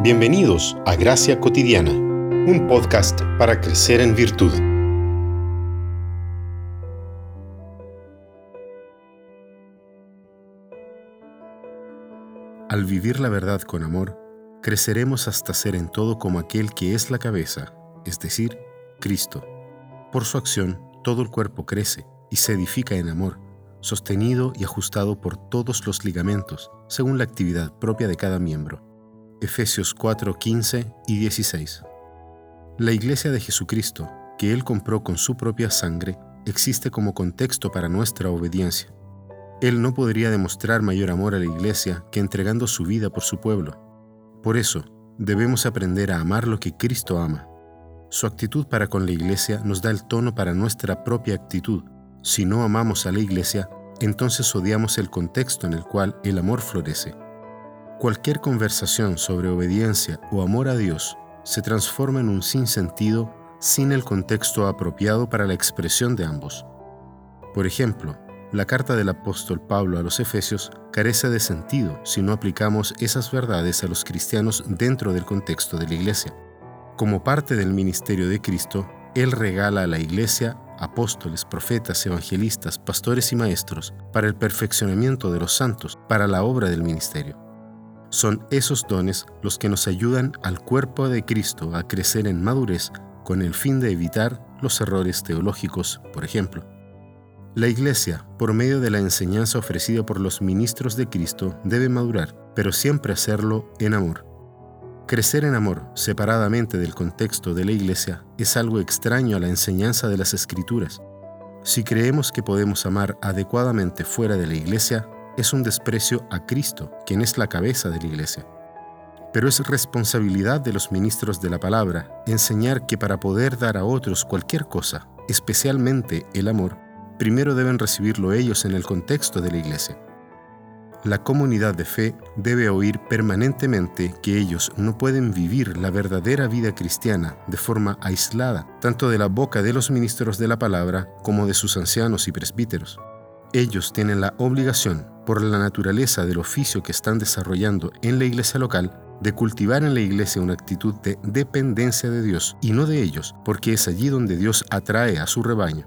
Bienvenidos a Gracia Cotidiana, un podcast para crecer en virtud. Al vivir la verdad con amor, creceremos hasta ser en todo como aquel que es la cabeza, es decir, Cristo. Por su acción, todo el cuerpo crece y se edifica en amor, sostenido y ajustado por todos los ligamentos, según la actividad propia de cada miembro. Efesios 4, 15 y 16. La Iglesia de Jesucristo, que Él compró con su propia sangre, existe como contexto para nuestra obediencia. Él no podría demostrar mayor amor a la Iglesia que entregando su vida por su pueblo. Por eso, debemos aprender a amar lo que Cristo ama. Su actitud para con la Iglesia nos da el tono para nuestra propia actitud. Si no amamos a la Iglesia, entonces odiamos el contexto en el cual el amor florece. Cualquier conversación sobre obediencia o amor a Dios se transforma en un sinsentido sin el contexto apropiado para la expresión de ambos. Por ejemplo, la carta del apóstol Pablo a los Efesios carece de sentido si no aplicamos esas verdades a los cristianos dentro del contexto de la iglesia. Como parte del ministerio de Cristo, Él regala a la iglesia apóstoles, profetas, evangelistas, pastores y maestros para el perfeccionamiento de los santos, para la obra del ministerio. Son esos dones los que nos ayudan al cuerpo de Cristo a crecer en madurez con el fin de evitar los errores teológicos, por ejemplo. La Iglesia, por medio de la enseñanza ofrecida por los ministros de Cristo, debe madurar, pero siempre hacerlo en amor. Crecer en amor, separadamente del contexto de la Iglesia, es algo extraño a la enseñanza de las Escrituras. Si creemos que podemos amar adecuadamente fuera de la Iglesia, es un desprecio a Cristo, quien es la cabeza de la iglesia. Pero es responsabilidad de los ministros de la palabra enseñar que para poder dar a otros cualquier cosa, especialmente el amor, primero deben recibirlo ellos en el contexto de la iglesia. La comunidad de fe debe oír permanentemente que ellos no pueden vivir la verdadera vida cristiana de forma aislada, tanto de la boca de los ministros de la palabra como de sus ancianos y presbíteros. Ellos tienen la obligación, por la naturaleza del oficio que están desarrollando en la iglesia local, de cultivar en la iglesia una actitud de dependencia de Dios y no de ellos, porque es allí donde Dios atrae a su rebaño.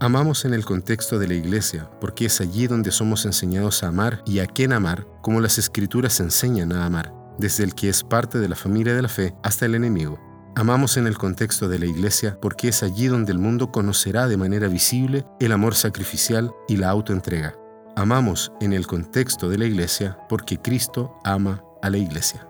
Amamos en el contexto de la iglesia, porque es allí donde somos enseñados a amar y a quién amar, como las escrituras enseñan a amar, desde el que es parte de la familia de la fe hasta el enemigo. Amamos en el contexto de la iglesia porque es allí donde el mundo conocerá de manera visible el amor sacrificial y la autoentrega. Amamos en el contexto de la iglesia porque Cristo ama a la iglesia.